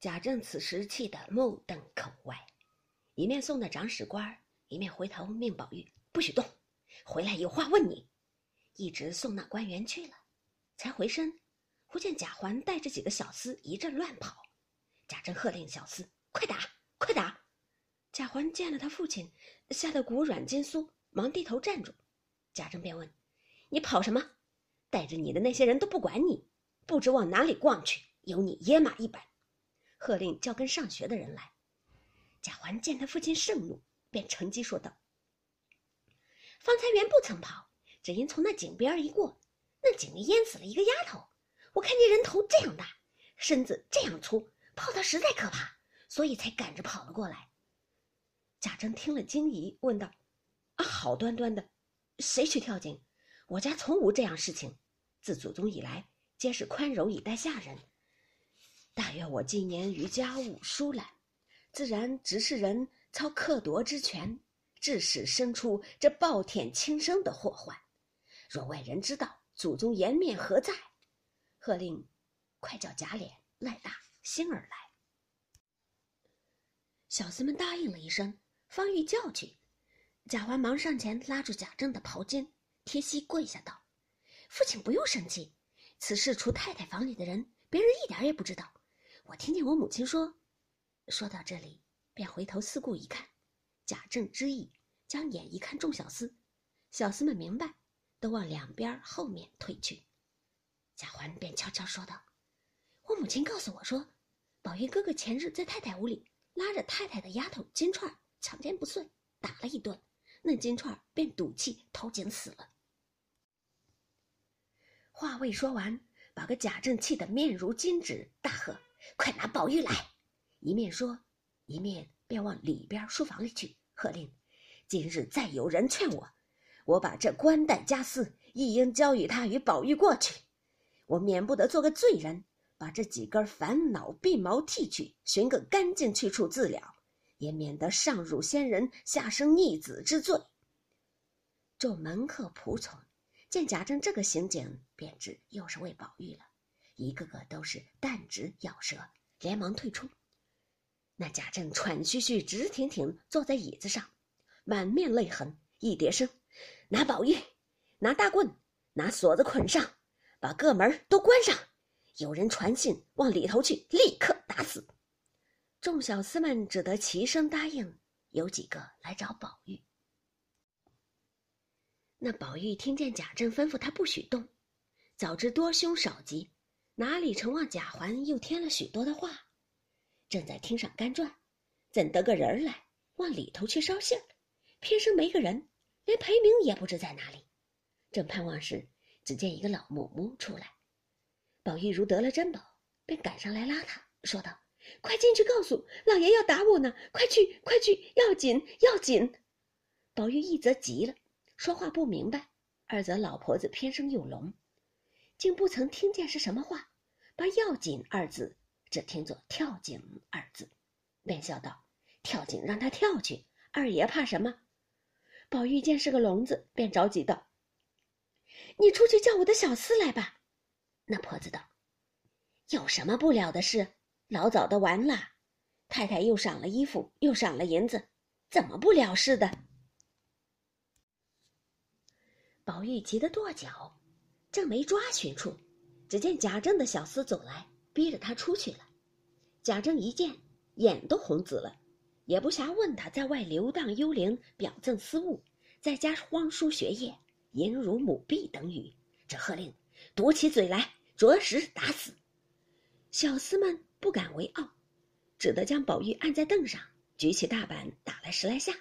贾政此时气得目瞪口歪，一面送的长史官，一面回头命宝玉不许动，回来有话问你。一直送那官员去了，才回身，忽见贾环带着几个小厮一阵乱跑。贾政喝令小厮快打，快打！贾环见了他父亲，吓得骨软筋酥，忙低头站住。贾政便问：“你跑什么？带着你的那些人都不管你，不知往哪里逛去，有你野马一般。”喝令叫跟上学的人来。贾环见他父亲盛怒，便乘机说道：“方才原不曾跑，只因从那井边一过，那井里淹死了一个丫头。我看见人头这样大，身子这样粗，泡得实在可怕，所以才赶着跑了过来。”贾政听了惊疑，问道：“啊，好端端的，谁去跳井？我家从无这样事情，自祖宗以来，皆是宽容以待下人。”大约我今年于家务疏懒，自然直是人操克夺之权，致使生出这暴殄轻生的祸患。若外人知道，祖宗颜面何在？喝令，快叫贾琏、赖大、星儿来。小厮们答应了一声，方欲叫去，贾环忙上前拉住贾政的袍襟，贴膝跪下道：“父亲不用生气，此事除太太房里的人，别人一点也不知道。”我听见我母亲说，说到这里，便回头四顾一看，贾政之意，将眼一看众小厮，小厮们明白，都往两边后面退去。贾环便悄悄说道：“我母亲告诉我说，宝玉哥哥前日在太太屋里拉着太太的丫头金钏强奸不遂，打了一顿，那金钏便赌气投井死了。”话未说完，把个贾政气得面如金纸，大喝。快拿宝玉来！一面说，一面便往里边书房里去，喝令：今日再有人劝我，我把这官带家私一应交与他与宝玉过去。我免不得做个罪人，把这几根烦恼鬓毛剃去，寻个干净去处自了，也免得上辱先人，下生逆子之罪。众门客仆从见贾政这个行径，便知又是为宝玉了。一个个都是弹指咬舌，连忙退出。那贾政喘吁吁、直挺挺坐在椅子上，满面泪痕，一叠声：“拿宝玉，拿大棍，拿锁子捆上，把各门都关上。有人传信往里头去，立刻打死。”众小厮们只得齐声答应。有几个来找宝玉。那宝玉听见贾政吩咐他不许动，早知多凶少吉。哪里成望贾环又添了许多的话，正在厅上干转，怎得个人来往里头去捎信儿，偏生没个人，连裴明也不知在哪里。正盼望时，只见一个老嬷嬷出来，宝玉如得了珍宝，便赶上来拉他，说道：“快进去告诉老爷要打我呢，快去快去，要紧要紧。”宝玉一则急了，说话不明白；二则老婆子偏生又聋。竟不曾听见是什么话，把“要紧”二字只听作“跳井”二字，便笑道：“跳井让他跳去，二爷怕什么？”宝玉见是个聋子，便着急道：“你出去叫我的小厮来吧。”那婆子道：“有什么不了的事？老早的完了。太太又赏了衣服，又赏了银子，怎么不了事的？”宝玉急得跺脚。正没抓寻处，只见贾政的小厮走来，逼着他出去了。贾政一见，眼都红紫了，也不暇问他在外流荡幽灵、表赠私物，在家荒疏学业、淫辱母婢等语，只喝令堵起嘴来，着实打死。小厮们不敢为傲，只得将宝玉按在凳上，举起大板打了十来下。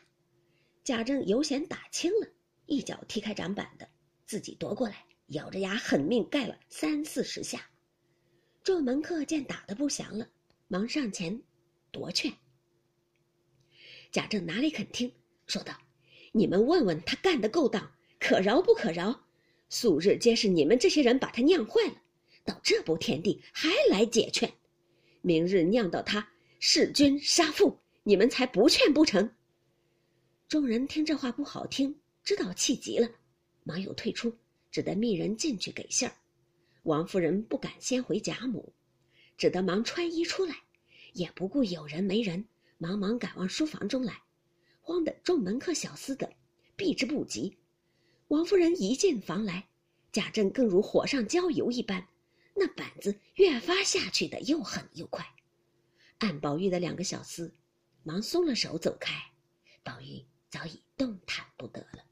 贾政犹嫌打轻了，一脚踢开掌板的，自己夺过来。咬着牙狠命盖了三四十下，众门客见打得不祥了，忙上前夺劝。贾政哪里肯听，说道：“你们问问他干的勾当，可饶不可饶？素日皆是你们这些人把他酿坏了，到这步田地还来解劝，明日酿到他弑君杀父，你们才不劝不成？”众人听这话不好听，知道气急了，忙又退出。只得命人进去给信儿，王夫人不敢先回贾母，只得忙穿衣出来，也不顾有人没人，忙忙赶往书房中来，慌得众门客小厮等避之不及。王夫人一进房来，贾政更如火上浇油一般，那板子越发下去的又狠又快。按宝玉的两个小厮，忙松了手走开，宝玉早已动弹不得了。